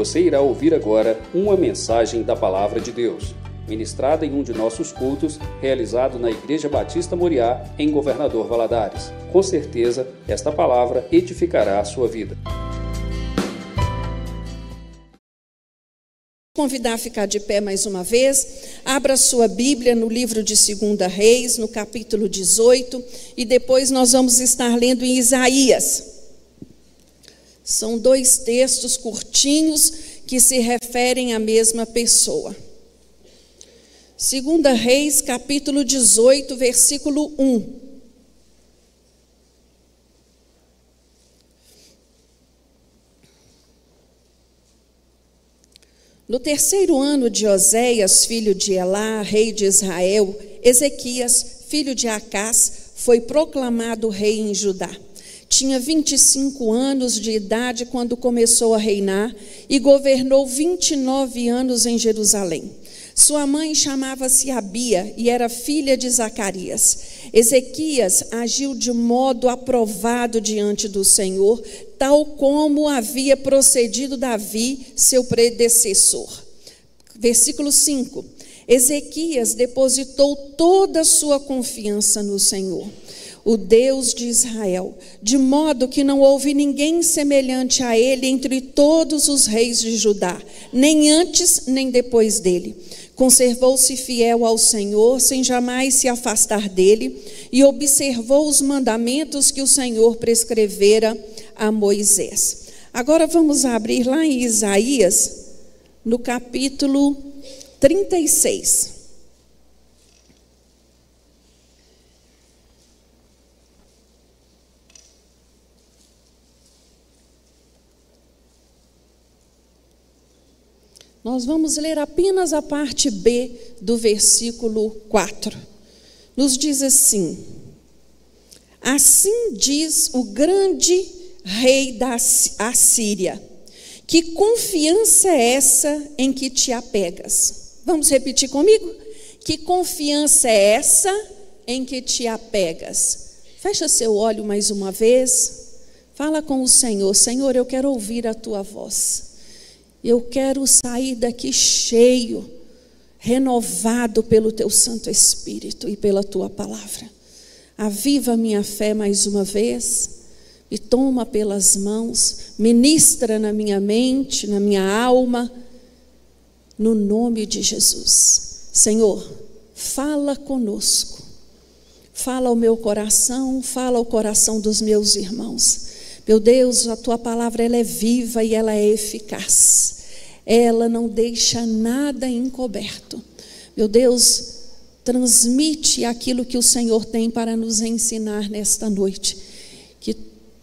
Você irá ouvir agora uma mensagem da Palavra de Deus, ministrada em um de nossos cultos, realizado na Igreja Batista Moriá, em Governador Valadares. Com certeza, esta palavra edificará a sua vida. Convidar a ficar de pé mais uma vez. Abra sua Bíblia no livro de 2 Reis, no capítulo 18, e depois nós vamos estar lendo em Isaías. São dois textos curtinhos que se referem à mesma pessoa. 2 Reis, capítulo 18, versículo 1. No terceiro ano de Oséias, filho de Elá, rei de Israel, Ezequias, filho de Acás, foi proclamado rei em Judá. Tinha 25 anos de idade quando começou a reinar e governou 29 anos em Jerusalém. Sua mãe chamava-se Abia e era filha de Zacarias. Ezequias agiu de modo aprovado diante do Senhor, tal como havia procedido Davi, seu predecessor. Versículo 5. Ezequias depositou toda a sua confiança no Senhor o Deus de Israel, de modo que não houve ninguém semelhante a ele entre todos os reis de Judá, nem antes nem depois dele. Conservou-se fiel ao Senhor, sem jamais se afastar dele, e observou os mandamentos que o Senhor prescrevera a Moisés. Agora vamos abrir lá em Isaías, no capítulo 36. Nós vamos ler apenas a parte B do versículo 4. Nos diz assim: Assim diz o grande rei da Assíria: Que confiança é essa em que te apegas? Vamos repetir comigo? Que confiança é essa em que te apegas? Fecha seu olho mais uma vez. Fala com o Senhor: Senhor, eu quero ouvir a tua voz. Eu quero sair daqui cheio, renovado pelo teu Santo Espírito e pela tua palavra. Aviva minha fé mais uma vez, me toma pelas mãos, ministra na minha mente, na minha alma, no nome de Jesus. Senhor, fala conosco, fala ao meu coração, fala ao coração dos meus irmãos. Meu Deus, a tua palavra ela é viva e ela é eficaz. Ela não deixa nada encoberto. Meu Deus, transmite aquilo que o Senhor tem para nos ensinar nesta noite. Que,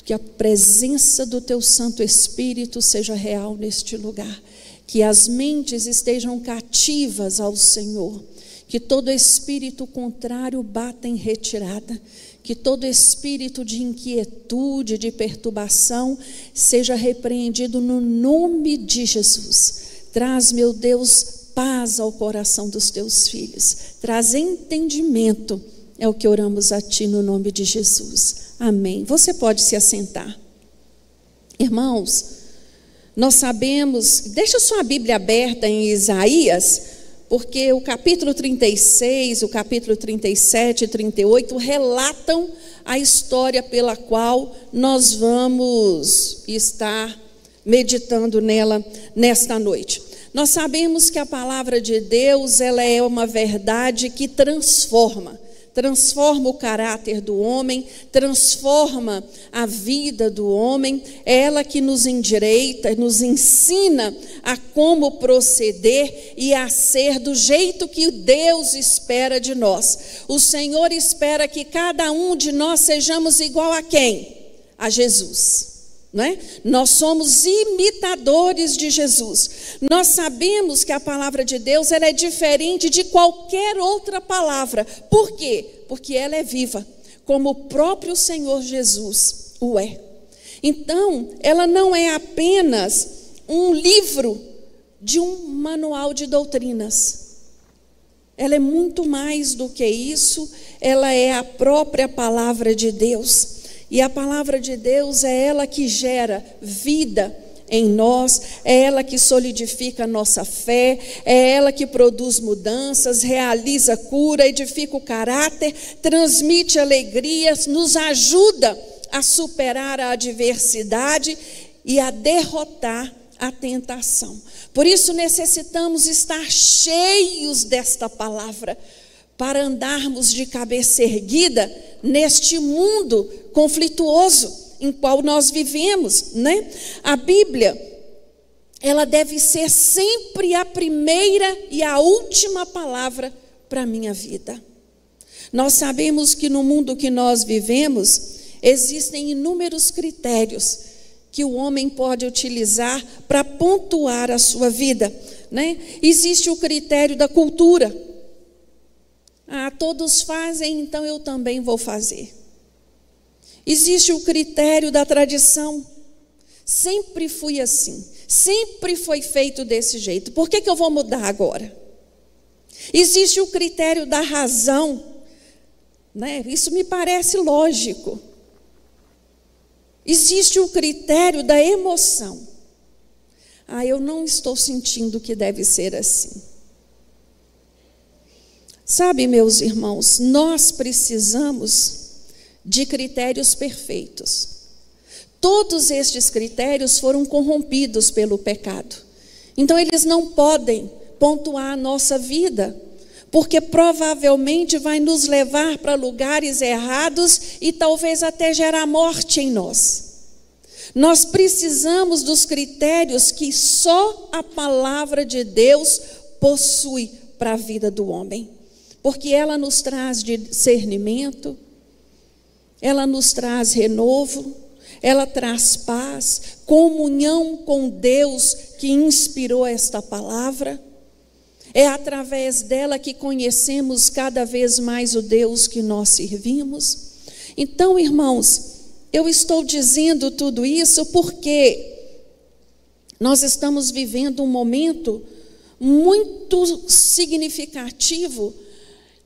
que a presença do teu Santo Espírito seja real neste lugar. Que as mentes estejam cativas ao Senhor. Que todo espírito contrário bata em retirada que todo espírito de inquietude, de perturbação, seja repreendido no nome de Jesus. Traz, meu Deus, paz ao coração dos teus filhos. Traz entendimento. É o que oramos a Ti no nome de Jesus. Amém. Você pode se assentar. Irmãos, nós sabemos, deixa sua Bíblia aberta em Isaías porque o capítulo 36, o capítulo 37 e 38 relatam a história pela qual nós vamos estar meditando nela nesta noite. Nós sabemos que a palavra de Deus, ela é uma verdade que transforma transforma o caráter do homem, transforma a vida do homem, é ela que nos endireita, nos ensina a como proceder e a ser do jeito que Deus espera de nós. O Senhor espera que cada um de nós sejamos igual a quem? A Jesus. É? Nós somos imitadores de Jesus. Nós sabemos que a palavra de Deus ela é diferente de qualquer outra palavra. Por quê? Porque ela é viva, como o próprio Senhor Jesus o é. Então, ela não é apenas um livro de um manual de doutrinas. Ela é muito mais do que isso, ela é a própria palavra de Deus. E a palavra de Deus é ela que gera vida, em nós, é ela que solidifica a nossa fé, é ela que produz mudanças, realiza cura, edifica o caráter, transmite alegrias, nos ajuda a superar a adversidade e a derrotar a tentação. Por isso necessitamos estar cheios desta palavra para andarmos de cabeça erguida neste mundo conflituoso em qual nós vivemos, né? A Bíblia, ela deve ser sempre a primeira e a última palavra para a minha vida. Nós sabemos que no mundo que nós vivemos, existem inúmeros critérios que o homem pode utilizar para pontuar a sua vida. Né? Existe o critério da cultura. Ah, todos fazem, então eu também vou fazer. Existe o critério da tradição. Sempre fui assim. Sempre foi feito desse jeito. Por que, que eu vou mudar agora? Existe o critério da razão. Né? Isso me parece lógico. Existe o critério da emoção. Ah, eu não estou sentindo que deve ser assim. Sabe, meus irmãos, nós precisamos de critérios perfeitos. Todos estes critérios foram corrompidos pelo pecado. Então, eles não podem pontuar a nossa vida, porque provavelmente vai nos levar para lugares errados e talvez até gerar morte em nós. Nós precisamos dos critérios que só a palavra de Deus possui para a vida do homem, porque ela nos traz discernimento, ela nos traz renovo, ela traz paz, comunhão com Deus que inspirou esta palavra. É através dela que conhecemos cada vez mais o Deus que nós servimos. Então, irmãos, eu estou dizendo tudo isso porque nós estamos vivendo um momento muito significativo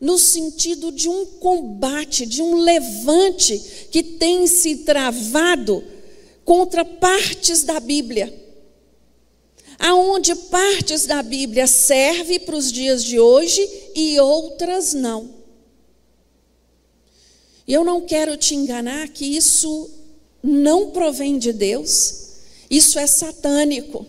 no sentido de um combate, de um levante que tem se travado contra partes da Bíblia. Aonde partes da Bíblia servem para os dias de hoje e outras não. E eu não quero te enganar que isso não provém de Deus, isso é satânico.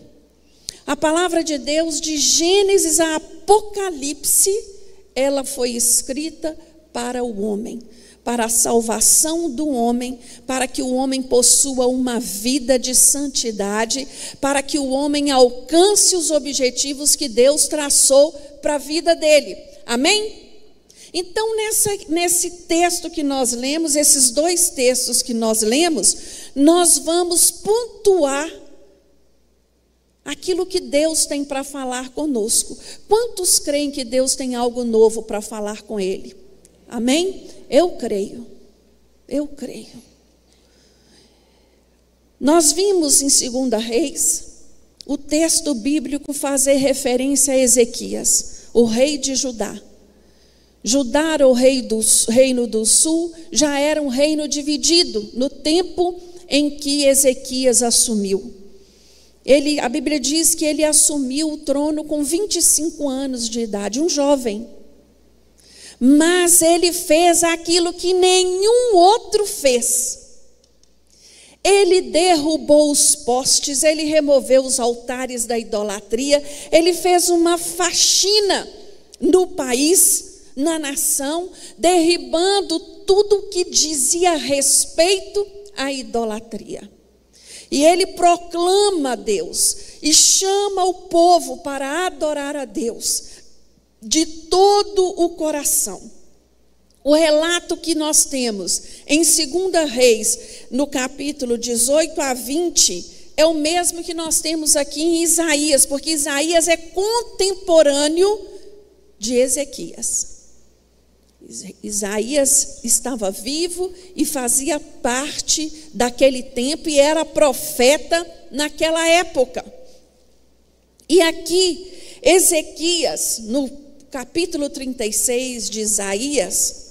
A palavra de Deus, de Gênesis a Apocalipse, ela foi escrita para o homem, para a salvação do homem, para que o homem possua uma vida de santidade, para que o homem alcance os objetivos que Deus traçou para a vida dele. Amém? Então, nessa, nesse texto que nós lemos, esses dois textos que nós lemos, nós vamos pontuar aquilo que Deus tem para falar conosco. Quantos creem que Deus tem algo novo para falar com ele? Amém? Eu creio. Eu creio. Nós vimos em 2 Reis o texto bíblico fazer referência a Ezequias, o rei de Judá. Judá, o rei do reino do sul, já era um reino dividido no tempo em que Ezequias assumiu. Ele, a Bíblia diz que ele assumiu o trono com 25 anos de idade, um jovem. Mas ele fez aquilo que nenhum outro fez. Ele derrubou os postes, ele removeu os altares da idolatria, ele fez uma faxina no país, na nação, derribando tudo que dizia respeito à idolatria. E ele proclama Deus e chama o povo para adorar a Deus de todo o coração. O relato que nós temos em 2 Reis, no capítulo 18 a 20, é o mesmo que nós temos aqui em Isaías, porque Isaías é contemporâneo de Ezequias. Isaías estava vivo e fazia parte daquele tempo e era profeta naquela época. E aqui, Ezequias, no capítulo 36 de Isaías,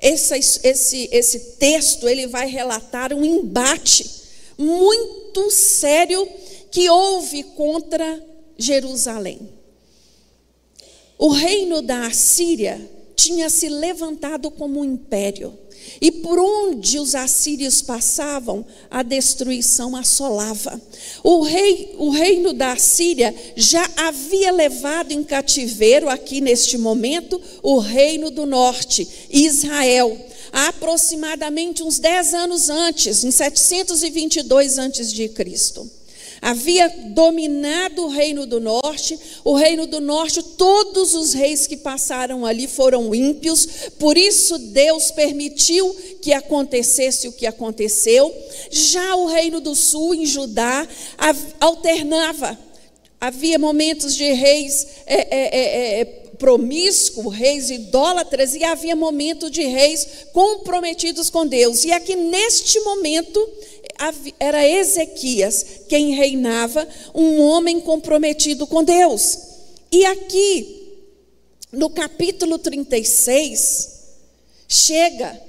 esse, esse, esse texto ele vai relatar um embate muito sério que houve contra Jerusalém. O reino da Assíria tinha se levantado como um império. E por onde os assírios passavam, a destruição assolava. O, rei, o reino da Assíria já havia levado em cativeiro, aqui neste momento, o reino do norte, Israel, aproximadamente uns 10 anos antes, em 722 antes de Cristo havia dominado o reino do norte. O reino do norte, todos os reis que passaram ali foram ímpios, por isso Deus permitiu que acontecesse o que aconteceu. Já o reino do sul, em Judá, alternava. Havia momentos de reis é, é, é, é promíscuos, reis idólatras, e havia momento de reis comprometidos com Deus. E aqui neste momento era Ezequias quem reinava, um homem comprometido com Deus. E aqui, no capítulo 36, chega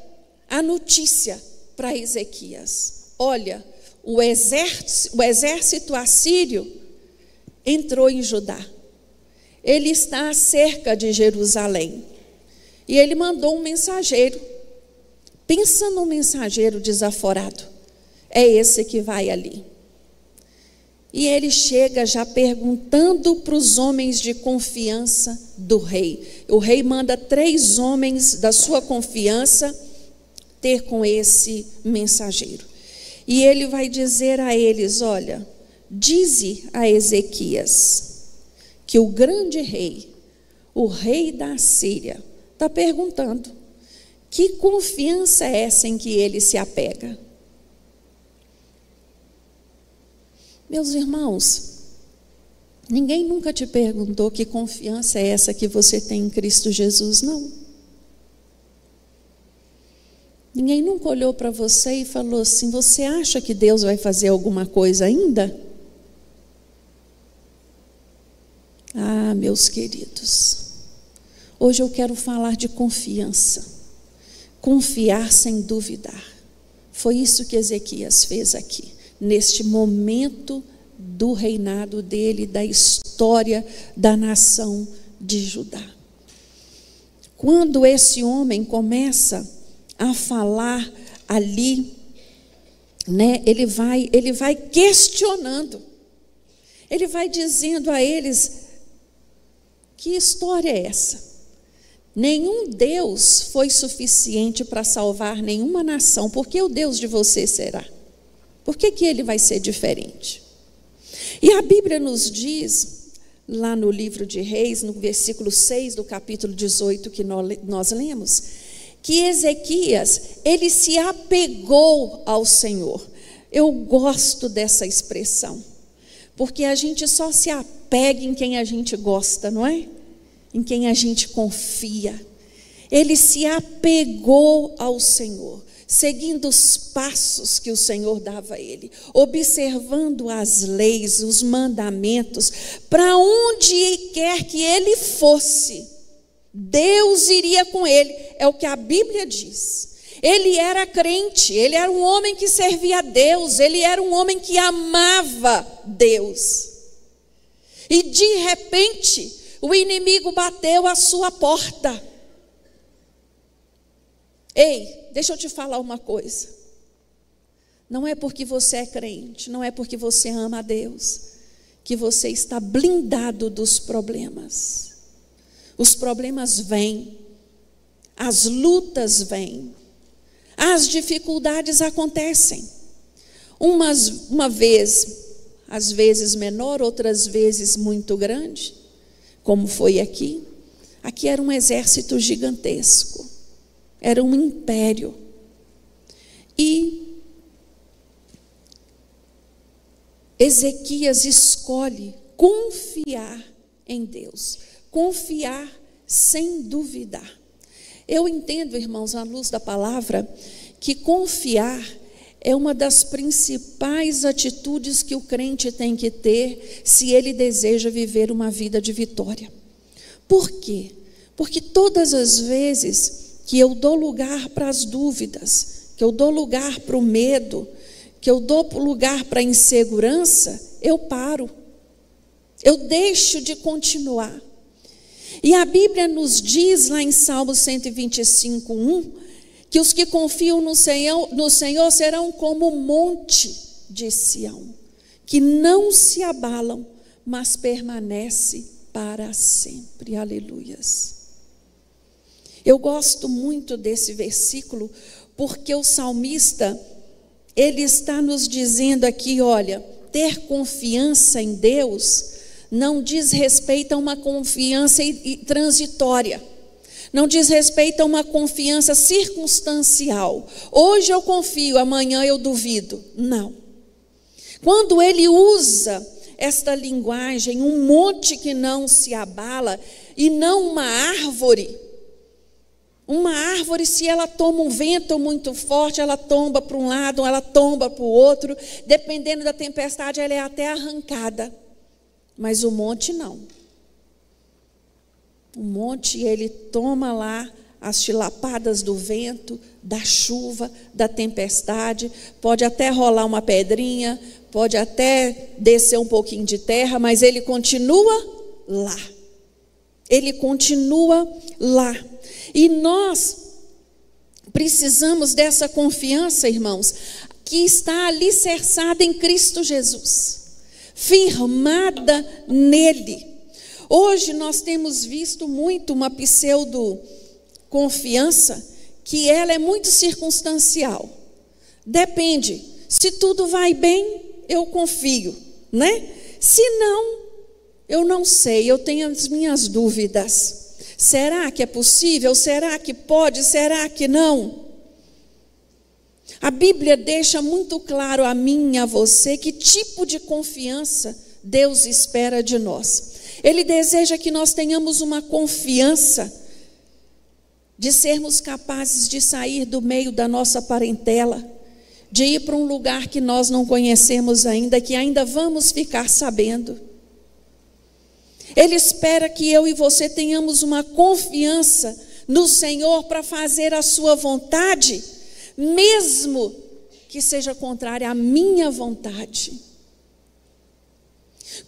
a notícia para Ezequias: olha, o exército, o exército assírio entrou em Judá. Ele está cerca de Jerusalém. E ele mandou um mensageiro. Pensa num mensageiro desaforado é esse que vai ali. E ele chega já perguntando para os homens de confiança do rei. O rei manda três homens da sua confiança ter com esse mensageiro. E ele vai dizer a eles: Olha, dize a Ezequias que o grande rei, o rei da Síria, está perguntando: que confiança é essa em que ele se apega? Meus irmãos, ninguém nunca te perguntou que confiança é essa que você tem em Cristo Jesus, não. Ninguém nunca olhou para você e falou assim: Você acha que Deus vai fazer alguma coisa ainda? Ah, meus queridos, hoje eu quero falar de confiança. Confiar sem duvidar. Foi isso que Ezequias fez aqui neste momento do reinado dele, da história da nação de Judá. Quando esse homem começa a falar ali, né, ele vai, ele vai questionando. Ele vai dizendo a eles: que história é essa? Nenhum Deus foi suficiente para salvar nenhuma nação, porque o Deus de você será. Por que, que ele vai ser diferente? E a Bíblia nos diz, lá no livro de Reis, no versículo 6 do capítulo 18 que nós lemos, que Ezequias, ele se apegou ao Senhor. Eu gosto dessa expressão, porque a gente só se apega em quem a gente gosta, não é? Em quem a gente confia. Ele se apegou ao Senhor seguindo os passos que o Senhor dava a ele, observando as leis, os mandamentos, para onde quer que ele fosse, Deus iria com ele, é o que a Bíblia diz. Ele era crente, ele era um homem que servia a Deus, ele era um homem que amava Deus. E de repente, o inimigo bateu a sua porta. Ei, deixa eu te falar uma coisa. Não é porque você é crente, não é porque você ama a Deus, que você está blindado dos problemas. Os problemas vêm, as lutas vêm, as dificuldades acontecem. Umas, uma vez, às vezes menor, outras vezes muito grande, como foi aqui. Aqui era um exército gigantesco era um império. E Ezequias escolhe confiar em Deus, confiar sem duvidar. Eu entendo, irmãos, à luz da palavra, que confiar é uma das principais atitudes que o crente tem que ter se ele deseja viver uma vida de vitória. Por quê? Porque todas as vezes que eu dou lugar para as dúvidas, que eu dou lugar para o medo, que eu dou lugar para a insegurança, eu paro. Eu deixo de continuar. E a Bíblia nos diz lá em Salmo 125, 1, que os que confiam no Senhor, no Senhor serão como o monte de Sião, que não se abalam, mas permanece para sempre. Aleluias. Eu gosto muito desse versículo, porque o salmista, ele está nos dizendo aqui, olha, ter confiança em Deus não diz respeito a uma confiança transitória. Não diz respeito a uma confiança circunstancial. Hoje eu confio, amanhã eu duvido. Não. Quando ele usa esta linguagem, um monte que não se abala e não uma árvore. Uma árvore, se ela toma um vento muito forte, ela tomba para um lado, ela tomba para o outro, dependendo da tempestade, ela é até arrancada. Mas o monte não. O monte, ele toma lá as chilapadas do vento, da chuva, da tempestade, pode até rolar uma pedrinha, pode até descer um pouquinho de terra, mas ele continua lá. Ele continua lá. E nós precisamos dessa confiança, irmãos, que está alicerçada em Cristo Jesus firmada nele. Hoje nós temos visto muito uma pseudo confiança que ela é muito circunstancial. Depende. Se tudo vai bem, eu confio, né? Se não, eu não sei, eu tenho as minhas dúvidas. Será que é possível? Será que pode? Será que não? A Bíblia deixa muito claro a mim e a você que tipo de confiança Deus espera de nós. Ele deseja que nós tenhamos uma confiança de sermos capazes de sair do meio da nossa parentela, de ir para um lugar que nós não conhecemos ainda, que ainda vamos ficar sabendo. Ele espera que eu e você tenhamos uma confiança no Senhor para fazer a sua vontade mesmo que seja contrária à minha vontade.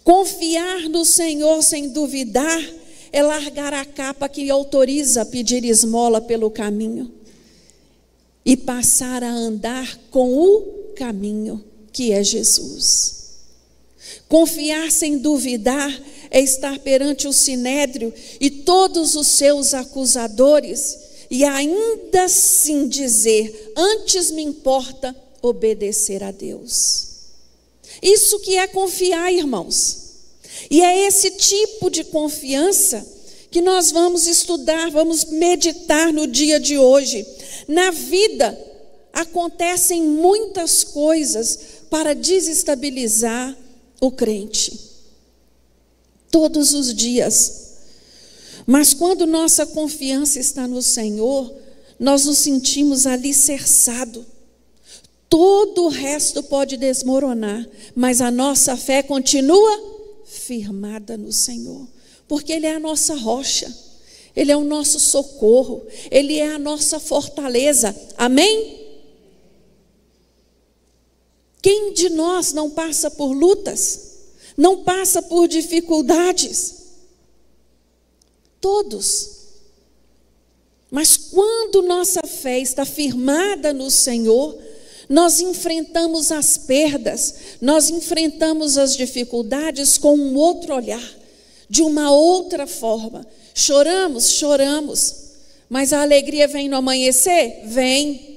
Confiar no Senhor sem duvidar é largar a capa que autoriza a pedir esmola pelo caminho e passar a andar com o caminho que é Jesus. Confiar sem duvidar é estar perante o sinédrio e todos os seus acusadores e ainda assim dizer: antes me importa obedecer a Deus. Isso que é confiar, irmãos. E é esse tipo de confiança que nós vamos estudar, vamos meditar no dia de hoje. Na vida acontecem muitas coisas para desestabilizar o crente. Todos os dias mas quando nossa confiança está no Senhor, nós nos sentimos alicerçados. Todo o resto pode desmoronar, mas a nossa fé continua firmada no Senhor, porque Ele é a nossa rocha, Ele é o nosso socorro, Ele é a nossa fortaleza. Amém? Quem de nós não passa por lutas, não passa por dificuldades? Todos. Mas quando nossa fé está firmada no Senhor, nós enfrentamos as perdas, nós enfrentamos as dificuldades com um outro olhar, de uma outra forma. Choramos, choramos, mas a alegria vem no amanhecer? Vem.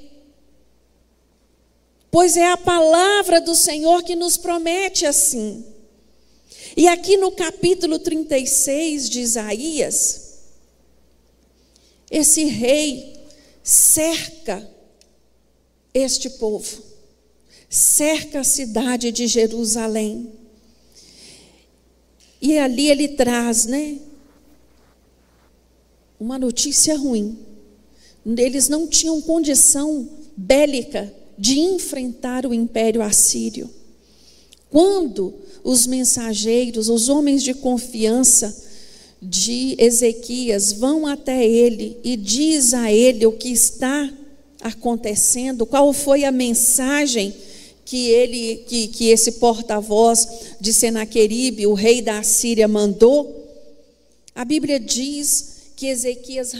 Pois é a palavra do Senhor que nos promete assim. E aqui no capítulo 36 de Isaías, esse rei cerca este povo, cerca a cidade de Jerusalém. E ali ele traz, né? Uma notícia ruim. Eles não tinham condição bélica de enfrentar o império assírio. Quando os mensageiros, os homens de confiança de Ezequias vão até ele e diz a ele o que está acontecendo, qual foi a mensagem que ele, que, que esse porta-voz de Senaqueribe, o rei da Assíria, mandou, a Bíblia diz que Ezequias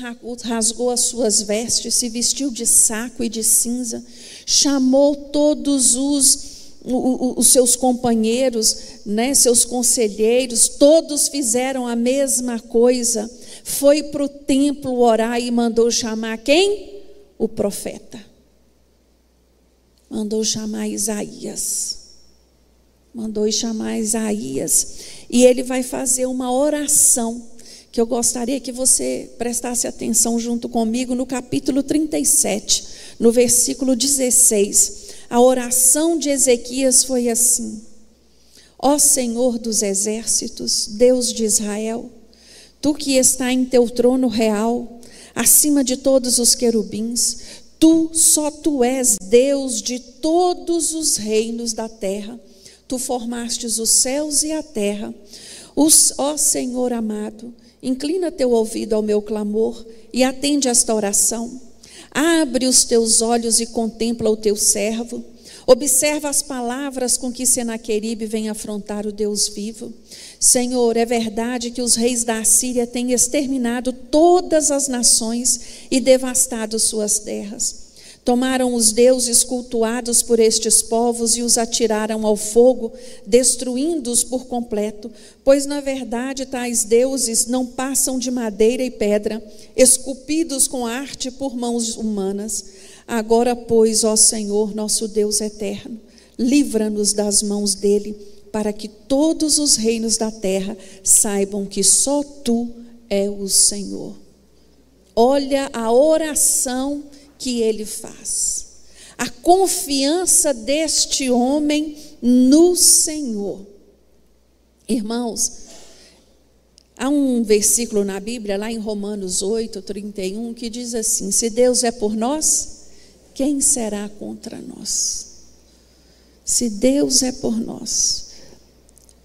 rasgou as suas vestes, se vestiu de saco e de cinza, chamou todos os, os seus companheiros, né, seus conselheiros, todos fizeram a mesma coisa. Foi para o templo orar e mandou chamar quem? O profeta. Mandou chamar Isaías. Mandou chamar Isaías. E ele vai fazer uma oração que eu gostaria que você prestasse atenção junto comigo no capítulo 37, no versículo 16. A oração de Ezequias foi assim: Ó Senhor dos exércitos, Deus de Israel, tu que está em teu trono real, acima de todos os querubins, tu, só tu és Deus de todos os reinos da terra. Tu formastes os céus e a terra. Os, ó Senhor amado, Inclina teu ouvido ao meu clamor e atende esta oração. Abre os teus olhos e contempla o teu servo. Observa as palavras com que Senaqueribe vem afrontar o Deus vivo. Senhor, é verdade que os reis da Assíria têm exterminado todas as nações e devastado suas terras. Tomaram os deuses cultuados por estes povos e os atiraram ao fogo, destruindo-os por completo, pois na verdade tais deuses não passam de madeira e pedra, esculpidos com arte por mãos humanas. Agora, pois, ó Senhor, nosso Deus eterno, livra-nos das mãos dele, para que todos os reinos da terra saibam que só tu é o Senhor. Olha a oração que ele faz. A confiança deste homem no Senhor. Irmãos, há um versículo na Bíblia, lá em Romanos 8, 31, que diz assim: Se Deus é por nós, quem será contra nós? Se Deus é por nós.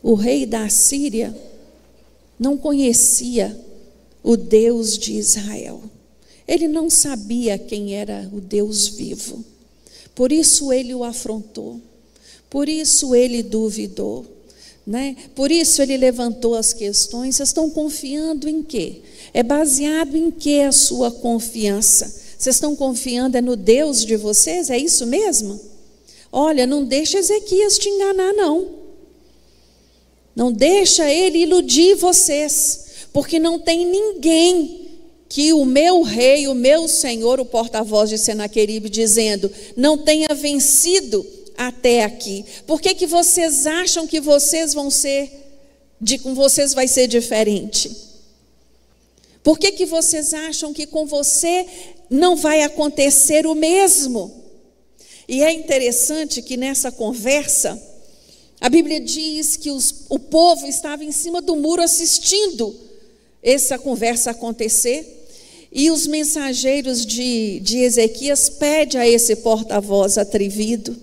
O rei da Síria não conhecia o Deus de Israel. Ele não sabia quem era o Deus vivo. Por isso ele o afrontou. Por isso ele duvidou. Né? Por isso ele levantou as questões. Vocês estão confiando em quê? É baseado em que a sua confiança? Vocês estão confiando é no Deus de vocês? É isso mesmo? Olha, não deixa Ezequias te enganar, não. Não deixa ele iludir vocês, porque não tem ninguém que o meu rei, o meu senhor, o porta-voz de Senaqueribe, dizendo: não tenha vencido até aqui. Por que, que vocês acham que vocês vão ser, de com vocês vai ser diferente? Por que, que vocês acham que com você não vai acontecer o mesmo? E é interessante que nessa conversa, a Bíblia diz que os, o povo estava em cima do muro assistindo essa conversa acontecer. E os mensageiros de, de Ezequias pedem a esse porta-voz atrevido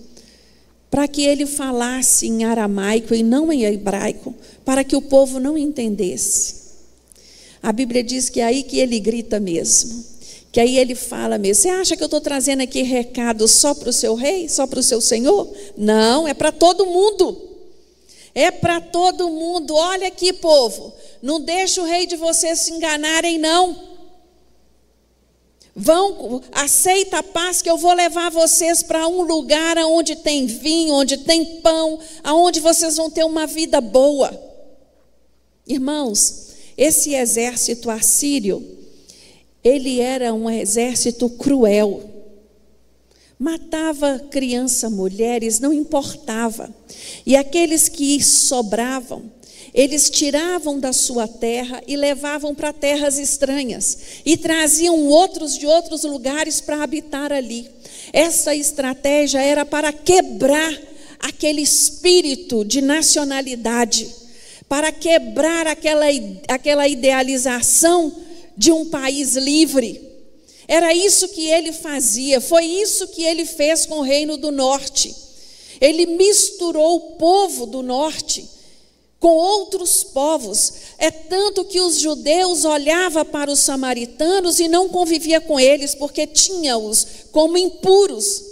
para que ele falasse em aramaico e não em hebraico, para que o povo não entendesse. A Bíblia diz que é aí que ele grita mesmo, que aí ele fala mesmo. Você acha que eu estou trazendo aqui recado só para o seu rei, só para o seu senhor? Não, é para todo mundo. É para todo mundo. Olha aqui, povo, não deixa o rei de vocês se enganarem, não. Vão, aceita a paz que eu vou levar vocês para um lugar onde tem vinho, onde tem pão, aonde vocês vão ter uma vida boa. Irmãos, esse exército assírio, ele era um exército cruel. Matava criança, mulheres, não importava. E aqueles que sobravam, eles tiravam da sua terra e levavam para terras estranhas e traziam outros de outros lugares para habitar ali. Essa estratégia era para quebrar aquele espírito de nacionalidade, para quebrar aquela, aquela idealização de um país livre. Era isso que ele fazia, foi isso que ele fez com o reino do norte. Ele misturou o povo do norte com outros povos. É tanto que os judeus olhavam para os samaritanos e não convivia com eles, porque tinha-os como impuros.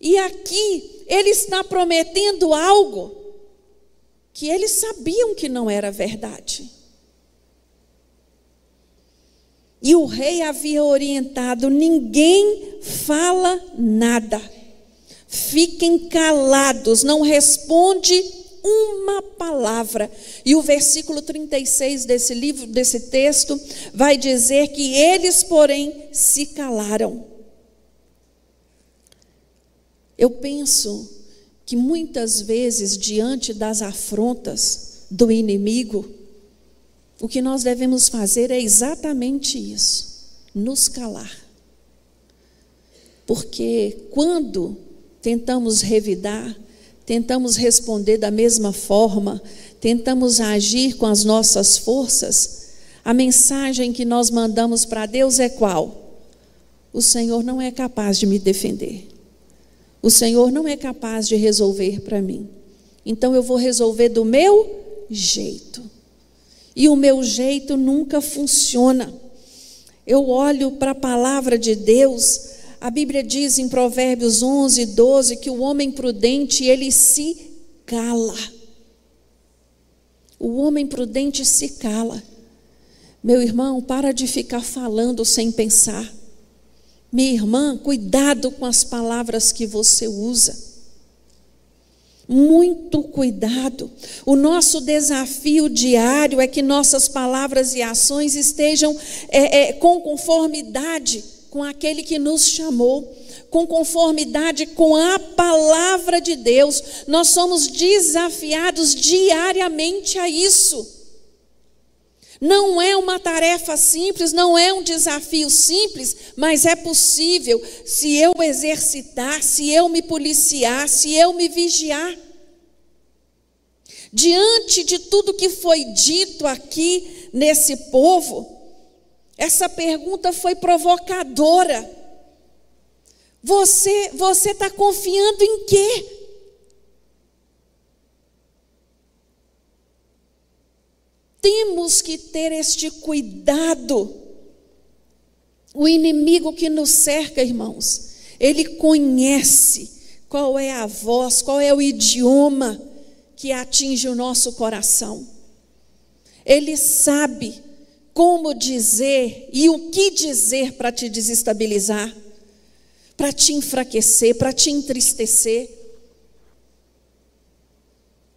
E aqui ele está prometendo algo que eles sabiam que não era verdade. E o rei havia orientado: ninguém fala nada. Fiquem calados, não responde uma palavra. E o versículo 36 desse livro, desse texto, vai dizer que eles, porém, se calaram. Eu penso que muitas vezes, diante das afrontas do inimigo, o que nós devemos fazer é exatamente isso: nos calar. Porque quando tentamos revidar, tentamos responder da mesma forma, tentamos agir com as nossas forças, a mensagem que nós mandamos para Deus é qual? O Senhor não é capaz de me defender. O Senhor não é capaz de resolver para mim. Então eu vou resolver do meu jeito. E o meu jeito nunca funciona. Eu olho para a palavra de Deus, a Bíblia diz em Provérbios 11, 12 que o homem prudente, ele se cala. O homem prudente se cala. Meu irmão, para de ficar falando sem pensar. Minha irmã, cuidado com as palavras que você usa muito cuidado. O nosso desafio diário é que nossas palavras e ações estejam é, é, com conformidade com aquele que nos chamou, com conformidade com a palavra de Deus. Nós somos desafiados diariamente a isso. Não é uma tarefa simples, não é um desafio simples, mas é possível se eu exercitar, se eu me policiar, se eu me vigiar. Diante de tudo que foi dito aqui nesse povo, essa pergunta foi provocadora. Você você está confiando em quê? Temos que ter este cuidado. O inimigo que nos cerca, irmãos, ele conhece qual é a voz, qual é o idioma que atinge o nosso coração. Ele sabe como dizer e o que dizer para te desestabilizar, para te enfraquecer, para te entristecer.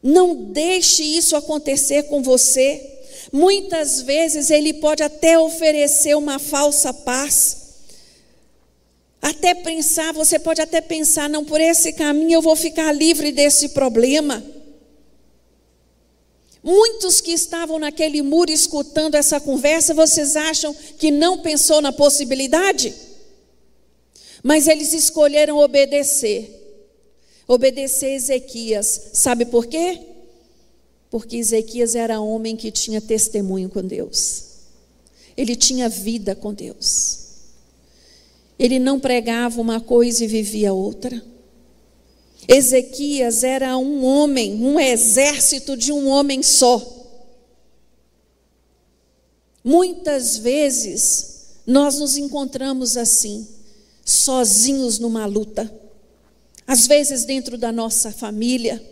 Não deixe isso acontecer com você. Muitas vezes ele pode até oferecer uma falsa paz. Até pensar, você pode até pensar, não, por esse caminho eu vou ficar livre desse problema. Muitos que estavam naquele muro escutando essa conversa, vocês acham que não pensou na possibilidade? Mas eles escolheram obedecer. Obedecer Ezequias. Sabe por quê? porque Ezequias era homem que tinha testemunho com Deus. Ele tinha vida com Deus. Ele não pregava uma coisa e vivia outra. Ezequias era um homem, um exército de um homem só. Muitas vezes nós nos encontramos assim, sozinhos numa luta. Às vezes dentro da nossa família,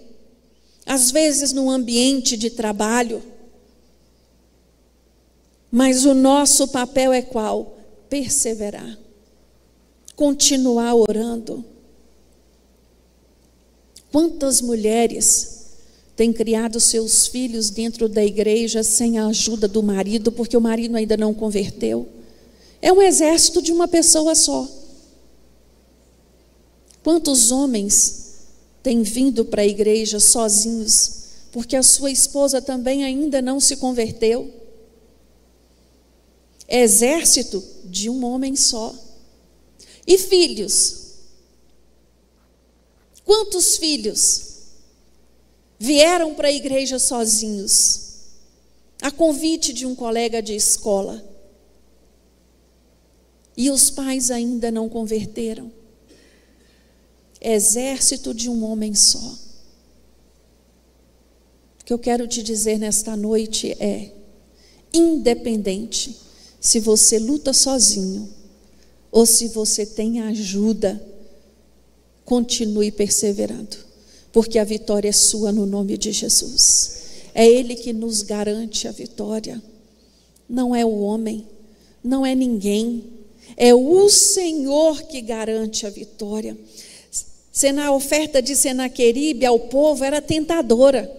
às vezes no ambiente de trabalho. Mas o nosso papel é qual? Perseverar, continuar orando. Quantas mulheres têm criado seus filhos dentro da igreja sem a ajuda do marido, porque o marido ainda não converteu? É um exército de uma pessoa só. Quantos homens têm vindo para a igreja sozinhos, porque a sua esposa também ainda não se converteu. Exército de um homem só. E filhos? Quantos filhos vieram para a igreja sozinhos? A convite de um colega de escola. E os pais ainda não converteram exército de um homem só. O que eu quero te dizer nesta noite é: independente se você luta sozinho ou se você tem ajuda, continue perseverando, porque a vitória é sua no nome de Jesus. É Ele que nos garante a vitória, não é o homem, não é ninguém, é o Senhor que garante a vitória. A oferta de Senaqueribe ao povo era tentadora.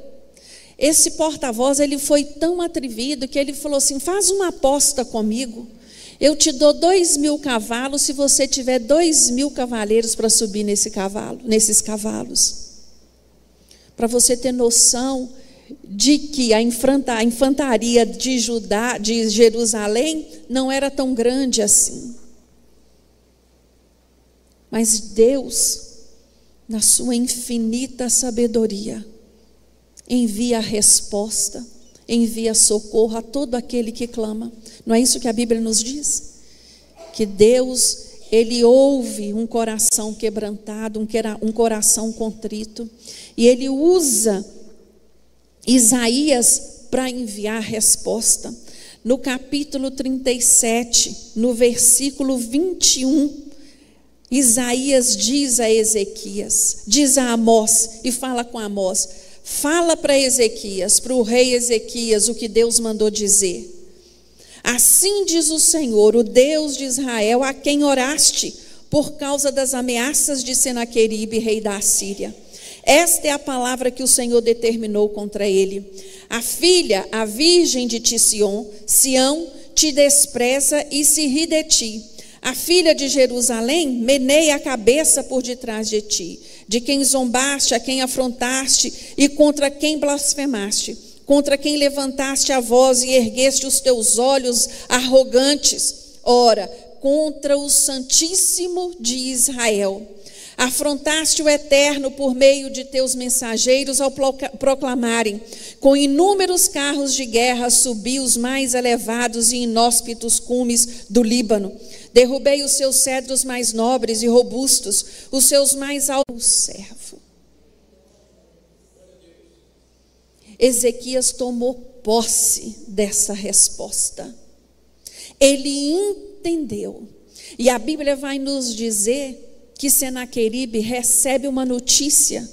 Esse porta-voz ele foi tão atrevido que ele falou assim: faz uma aposta comigo. Eu te dou dois mil cavalos se você tiver dois mil cavaleiros para subir nesse cavalo, nesses cavalos. Para você ter noção de que a, a infantaria de Judá, de Jerusalém, não era tão grande assim. Mas Deus, na sua infinita sabedoria, envia a resposta, envia socorro a todo aquele que clama. Não é isso que a Bíblia nos diz? Que Deus, Ele ouve um coração quebrantado, um coração contrito, e Ele usa Isaías para enviar resposta. No capítulo 37, no versículo 21, Isaías diz a Ezequias, diz a Amós e fala com Amós: fala para Ezequias, para o rei Ezequias, o que Deus mandou dizer. Assim diz o Senhor, o Deus de Israel, a quem oraste por causa das ameaças de Senaqueribe, rei da Assíria. Esta é a palavra que o Senhor determinou contra ele. A filha, a virgem de Tision, Sião, te despreza e se ri de ti. A filha de Jerusalém meneia a cabeça por detrás de ti, de quem zombaste, a quem afrontaste e contra quem blasfemaste, contra quem levantaste a voz e ergueste os teus olhos arrogantes. Ora, contra o Santíssimo de Israel. Afrontaste o Eterno por meio de teus mensageiros ao proclamarem: com inúmeros carros de guerra subi os mais elevados e inóspitos cumes do Líbano. Derrubei os seus cedros mais nobres e robustos, os seus mais altos servo. Ezequias tomou posse dessa resposta. Ele entendeu. E a Bíblia vai nos dizer que Senaqueribe recebe uma notícia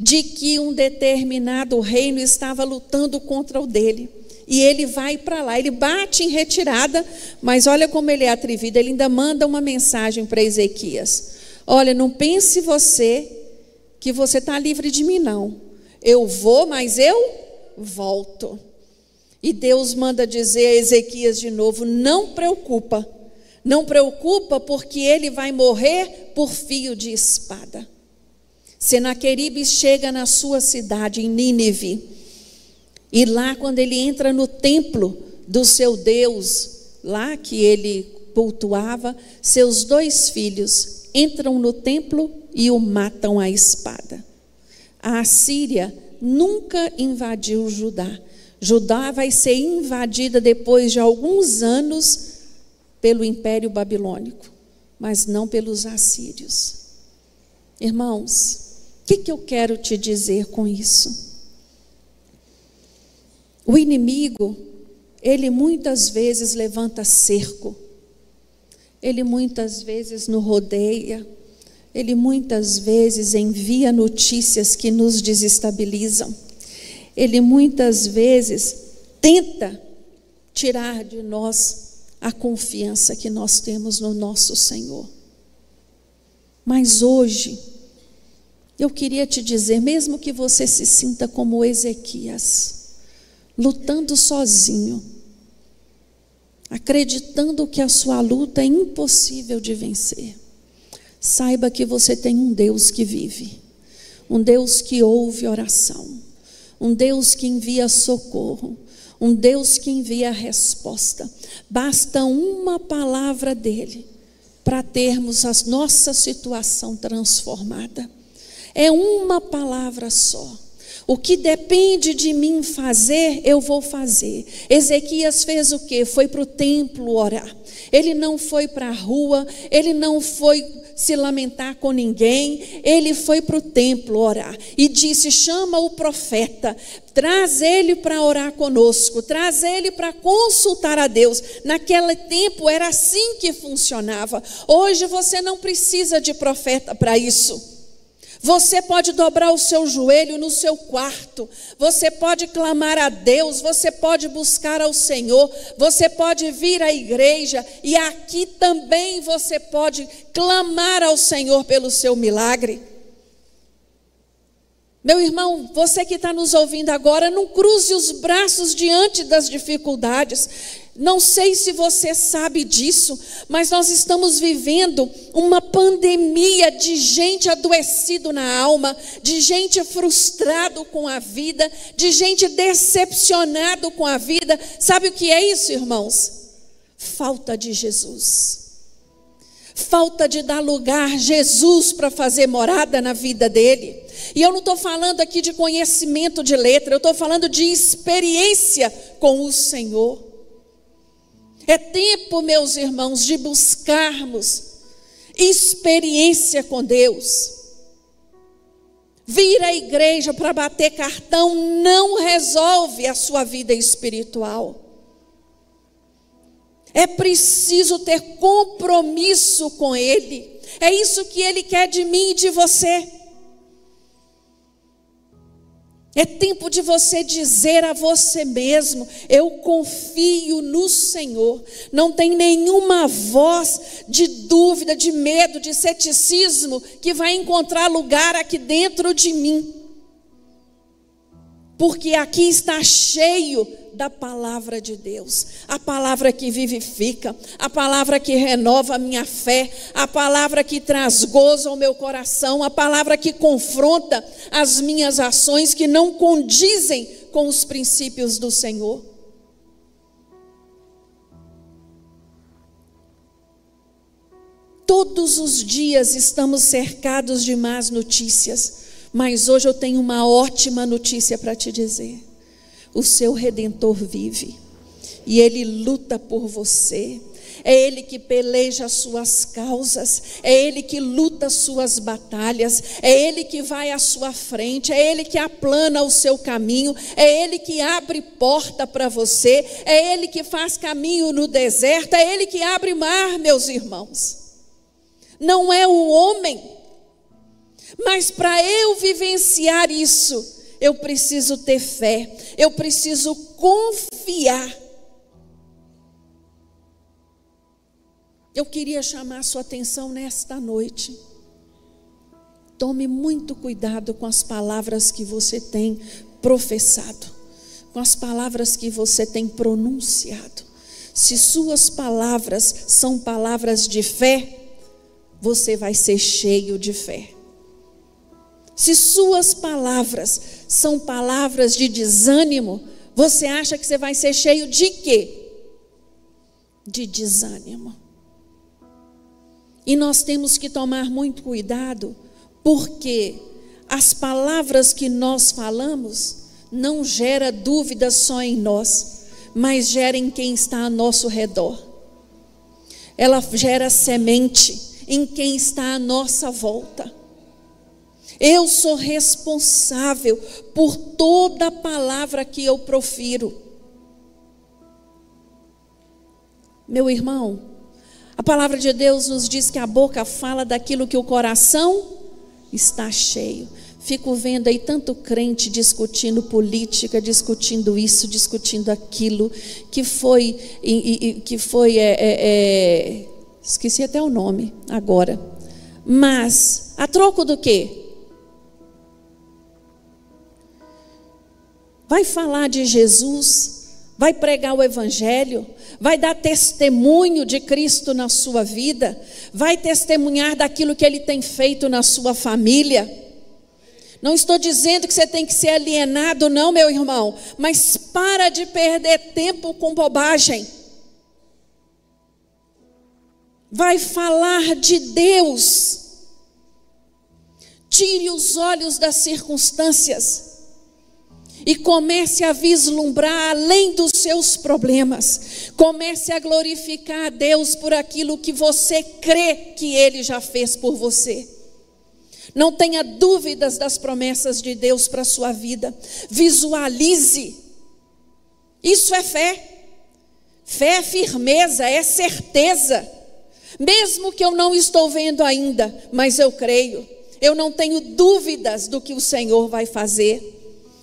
de que um determinado reino estava lutando contra o dele. E ele vai para lá, ele bate em retirada, mas olha como ele é atrevido, ele ainda manda uma mensagem para Ezequias: Olha, não pense você que você está livre de mim, não. Eu vou, mas eu volto. E Deus manda dizer a Ezequias de novo: Não preocupa, não preocupa, porque ele vai morrer por fio de espada. Senaqueribe chega na sua cidade, em Nínive. E lá, quando ele entra no templo do seu Deus, lá que ele cultuava, seus dois filhos entram no templo e o matam à espada. A Assíria nunca invadiu Judá. Judá vai ser invadida depois de alguns anos pelo Império Babilônico, mas não pelos assírios. Irmãos, o que, que eu quero te dizer com isso? O inimigo, ele muitas vezes levanta cerco, ele muitas vezes nos rodeia, ele muitas vezes envia notícias que nos desestabilizam, ele muitas vezes tenta tirar de nós a confiança que nós temos no nosso Senhor. Mas hoje, eu queria te dizer, mesmo que você se sinta como Ezequias, lutando sozinho, acreditando que a sua luta é impossível de vencer, saiba que você tem um Deus que vive, um Deus que ouve oração, um Deus que envia socorro, um Deus que envia resposta. Basta uma palavra dele para termos a nossa situação transformada. É uma palavra só. O que depende de mim fazer, eu vou fazer. Ezequias fez o que? Foi para o templo orar. Ele não foi para a rua, ele não foi se lamentar com ninguém, ele foi para o templo orar e disse: chama o profeta, traz ele para orar conosco, traz ele para consultar a Deus. Naquele tempo era assim que funcionava. Hoje você não precisa de profeta para isso. Você pode dobrar o seu joelho no seu quarto, você pode clamar a Deus, você pode buscar ao Senhor, você pode vir à igreja. E aqui também você pode clamar ao Senhor pelo seu milagre. Meu irmão, você que está nos ouvindo agora, não cruze os braços diante das dificuldades. Não sei se você sabe disso, mas nós estamos vivendo uma pandemia de gente adoecido na alma, de gente frustrado com a vida, de gente decepcionado com a vida. Sabe o que é isso, irmãos? Falta de Jesus. Falta de dar lugar Jesus para fazer morada na vida dele. E eu não estou falando aqui de conhecimento de letra, eu estou falando de experiência com o Senhor. É tempo, meus irmãos, de buscarmos experiência com Deus. Vir à igreja para bater cartão não resolve a sua vida espiritual. É preciso ter compromisso com Ele. É isso que Ele quer de mim e de você. É tempo de você dizer a você mesmo: Eu confio no Senhor. Não tem nenhuma voz de dúvida, de medo, de ceticismo que vai encontrar lugar aqui dentro de mim. Porque aqui está cheio da palavra de Deus, a palavra que vivifica, a palavra que renova a minha fé, a palavra que traz gozo ao meu coração, a palavra que confronta as minhas ações que não condizem com os princípios do Senhor. Todos os dias estamos cercados de más notícias, mas hoje eu tenho uma ótima notícia para te dizer o seu redentor vive. E ele luta por você. É Ele que peleja as suas causas, é Ele que luta as suas batalhas, é Ele que vai à sua frente, é Ele que aplana o seu caminho, é Ele que abre porta para você, é Ele que faz caminho no deserto, é Ele que abre mar, meus irmãos. Não é o homem, mas para eu vivenciar isso, eu preciso ter fé, eu preciso confiar. Eu queria chamar sua atenção nesta noite. Tome muito cuidado com as palavras que você tem professado, com as palavras que você tem pronunciado. Se suas palavras são palavras de fé, você vai ser cheio de fé. Se suas palavras são palavras de desânimo, você acha que você vai ser cheio de quê? De desânimo. E nós temos que tomar muito cuidado, porque as palavras que nós falamos não gera dúvida só em nós, mas gera em quem está a nosso redor. Ela gera semente em quem está à nossa volta. Eu sou responsável por toda palavra que eu profiro. Meu irmão, a palavra de Deus nos diz que a boca fala daquilo que o coração está cheio. Fico vendo aí tanto crente discutindo política, discutindo isso, discutindo aquilo, que foi, que foi, é, é, é, esqueci até o nome agora. Mas, a troco do quê? Vai falar de Jesus, vai pregar o Evangelho, vai dar testemunho de Cristo na sua vida, vai testemunhar daquilo que Ele tem feito na sua família. Não estou dizendo que você tem que ser alienado, não, meu irmão, mas para de perder tempo com bobagem. Vai falar de Deus. Tire os olhos das circunstâncias e comece a vislumbrar além dos seus problemas. Comece a glorificar a Deus por aquilo que você crê que Ele já fez por você. Não tenha dúvidas das promessas de Deus para a sua vida. Visualize. Isso é fé. Fé é firmeza, é certeza. Mesmo que eu não estou vendo ainda, mas eu creio. Eu não tenho dúvidas do que o Senhor vai fazer.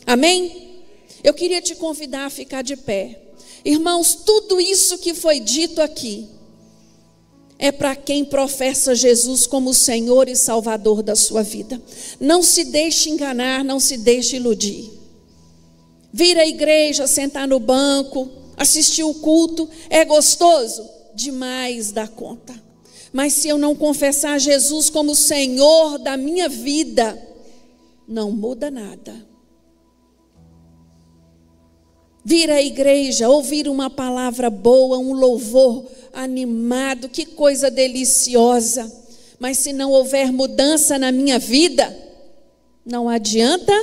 Amém? Eu queria te convidar a ficar de pé. Irmãos, tudo isso que foi dito aqui é para quem professa Jesus como Senhor e Salvador da sua vida. Não se deixe enganar, não se deixe iludir. Vir à igreja, sentar no banco, assistir o culto, é gostoso? Demais da conta. Mas se eu não confessar Jesus como Senhor da minha vida, não muda nada vir à igreja, ouvir uma palavra boa, um louvor animado, que coisa deliciosa. Mas se não houver mudança na minha vida, não adianta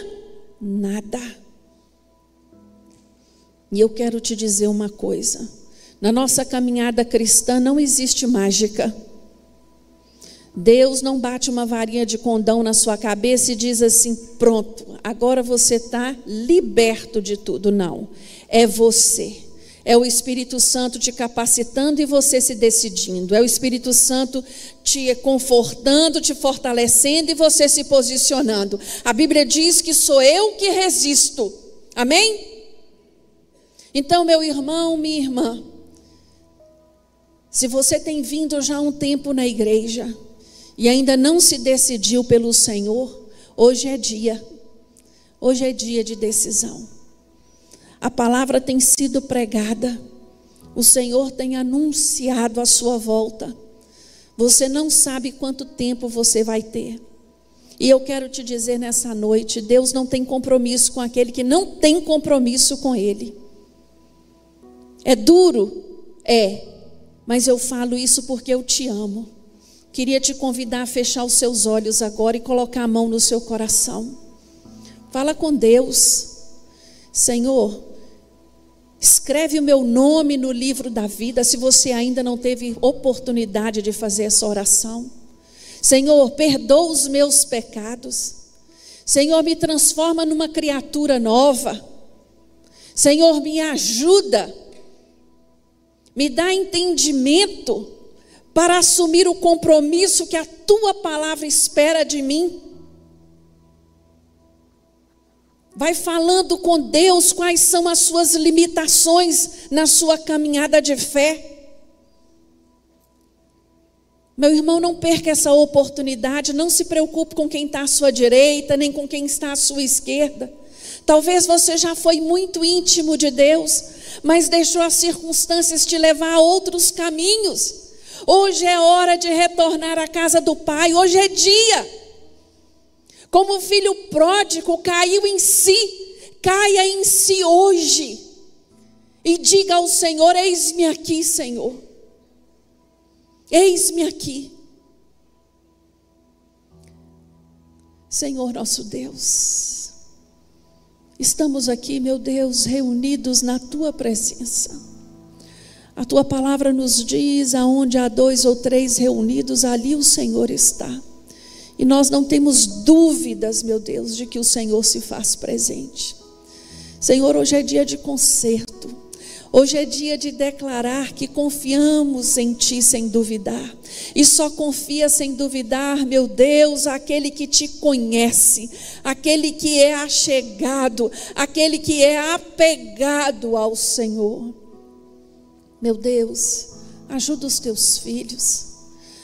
nada. E eu quero te dizer uma coisa: na nossa caminhada cristã não existe mágica. Deus não bate uma varinha de condão na sua cabeça e diz assim: pronto, agora você está liberto de tudo. Não. É você. É o Espírito Santo te capacitando e você se decidindo. É o Espírito Santo te confortando, te fortalecendo e você se posicionando. A Bíblia diz que sou eu que resisto. Amém? Então, meu irmão, minha irmã, se você tem vindo já um tempo na igreja, e ainda não se decidiu pelo Senhor, hoje é dia. Hoje é dia de decisão. A palavra tem sido pregada. O Senhor tem anunciado a sua volta. Você não sabe quanto tempo você vai ter. E eu quero te dizer nessa noite: Deus não tem compromisso com aquele que não tem compromisso com Ele. É duro? É. Mas eu falo isso porque eu te amo. Queria te convidar a fechar os seus olhos agora e colocar a mão no seu coração. Fala com Deus. Senhor, escreve o meu nome no livro da vida, se você ainda não teve oportunidade de fazer essa oração. Senhor, perdoa os meus pecados. Senhor, me transforma numa criatura nova. Senhor, me ajuda. Me dá entendimento para assumir o compromisso que a tua palavra espera de mim. Vai falando com Deus quais são as suas limitações na sua caminhada de fé. Meu irmão, não perca essa oportunidade, não se preocupe com quem está à sua direita, nem com quem está à sua esquerda. Talvez você já foi muito íntimo de Deus, mas deixou as circunstâncias te levar a outros caminhos. Hoje é hora de retornar à casa do Pai, hoje é dia. Como o filho pródigo caiu em si, caia em si hoje. E diga ao Senhor: Eis-me aqui, Senhor. Eis-me aqui. Senhor nosso Deus, estamos aqui, meu Deus, reunidos na tua presença. A tua palavra nos diz: aonde há dois ou três reunidos, ali o Senhor está. E nós não temos dúvidas, meu Deus, de que o Senhor se faz presente. Senhor, hoje é dia de conserto. Hoje é dia de declarar que confiamos em Ti sem duvidar. E só confia sem duvidar, meu Deus, aquele que te conhece, aquele que é achegado, aquele que é apegado ao Senhor. Meu Deus, ajuda os teus filhos.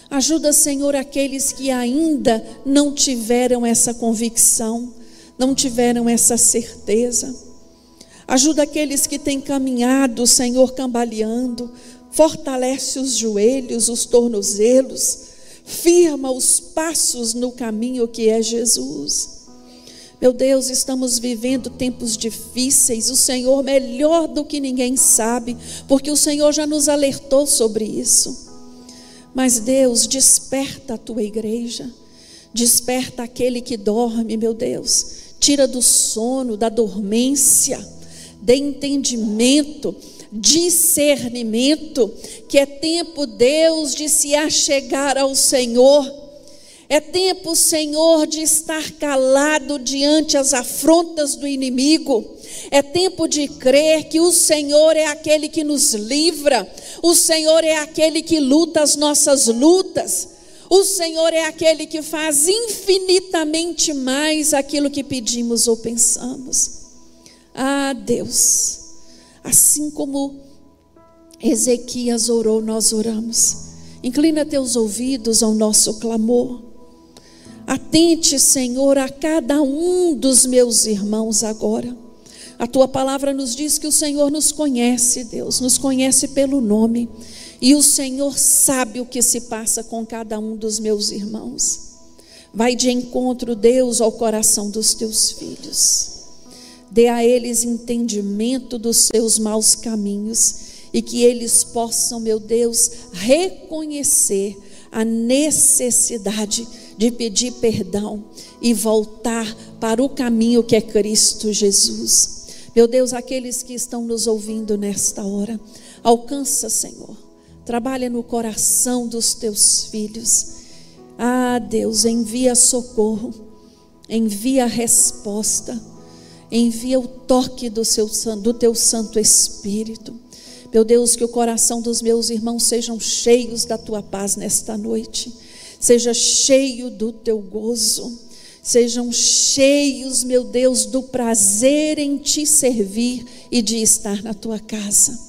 Ajuda, Senhor, aqueles que ainda não tiveram essa convicção, não tiveram essa certeza. Ajuda aqueles que têm caminhado, Senhor, cambaleando. Fortalece os joelhos, os tornozelos. Firma os passos no caminho que é Jesus. Meu Deus, estamos vivendo tempos difíceis. O Senhor, melhor do que ninguém sabe, porque o Senhor já nos alertou sobre isso. Mas, Deus, desperta a tua igreja, desperta aquele que dorme, meu Deus, tira do sono, da dormência, dê entendimento, discernimento, que é tempo, Deus, de se achegar ao Senhor é tempo, Senhor, de estar calado diante as afrontas do inimigo. É tempo de crer que o Senhor é aquele que nos livra, o Senhor é aquele que luta as nossas lutas. O Senhor é aquele que faz infinitamente mais aquilo que pedimos ou pensamos. Ah, Deus, assim como Ezequias orou, nós oramos. Inclina teus ouvidos ao nosso clamor. Atente, Senhor, a cada um dos meus irmãos agora. A tua palavra nos diz que o Senhor nos conhece, Deus, nos conhece pelo nome. E o Senhor sabe o que se passa com cada um dos meus irmãos. Vai de encontro, Deus, ao coração dos teus filhos. Dê a eles entendimento dos seus maus caminhos e que eles possam, meu Deus, reconhecer a necessidade de pedir perdão e voltar para o caminho que é Cristo Jesus. Meu Deus, aqueles que estão nos ouvindo nesta hora, alcança, Senhor. Trabalha no coração dos teus filhos. Ah, Deus, envia socorro, envia resposta, envia o toque do, seu, do teu Santo Espírito. Meu Deus, que o coração dos meus irmãos sejam cheios da tua paz nesta noite, seja cheio do teu gozo sejam cheios, meu Deus, do prazer em te servir e de estar na tua casa.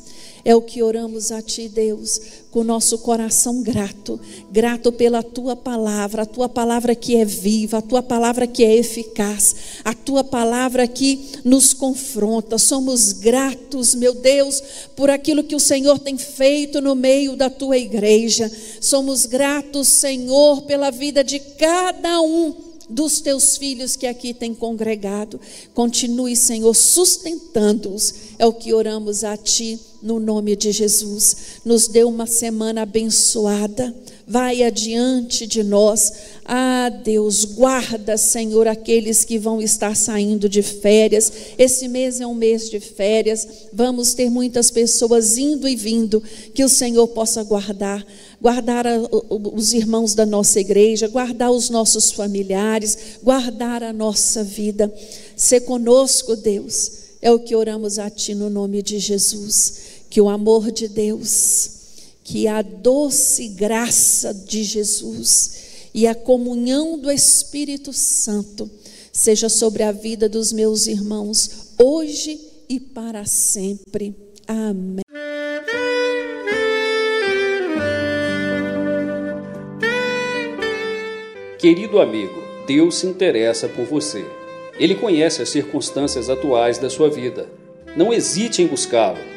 É o que oramos a Ti, Deus, com o nosso coração grato, grato pela Tua palavra, a Tua palavra que é viva, a Tua palavra que é eficaz, a Tua palavra que nos confronta. Somos gratos, meu Deus, por aquilo que o Senhor tem feito no meio da Tua igreja. Somos gratos, Senhor, pela vida de cada um dos teus filhos que aqui têm congregado. Continue, Senhor, sustentando-os. É o que oramos a Ti no nome de Jesus. Nos dê uma semana abençoada. Vai adiante de nós. Ah, Deus, guarda, Senhor, aqueles que vão estar saindo de férias. Esse mês é um mês de férias. Vamos ter muitas pessoas indo e vindo. Que o Senhor possa guardar guardar os irmãos da nossa igreja, guardar os nossos familiares, guardar a nossa vida. Ser conosco, Deus, é o que oramos a Ti no nome de Jesus. Que o amor de Deus, que a doce graça de Jesus e a comunhão do Espírito Santo seja sobre a vida dos meus irmãos, hoje e para sempre. Amém. Querido amigo, Deus se interessa por você. Ele conhece as circunstâncias atuais da sua vida. Não hesite em buscá-lo.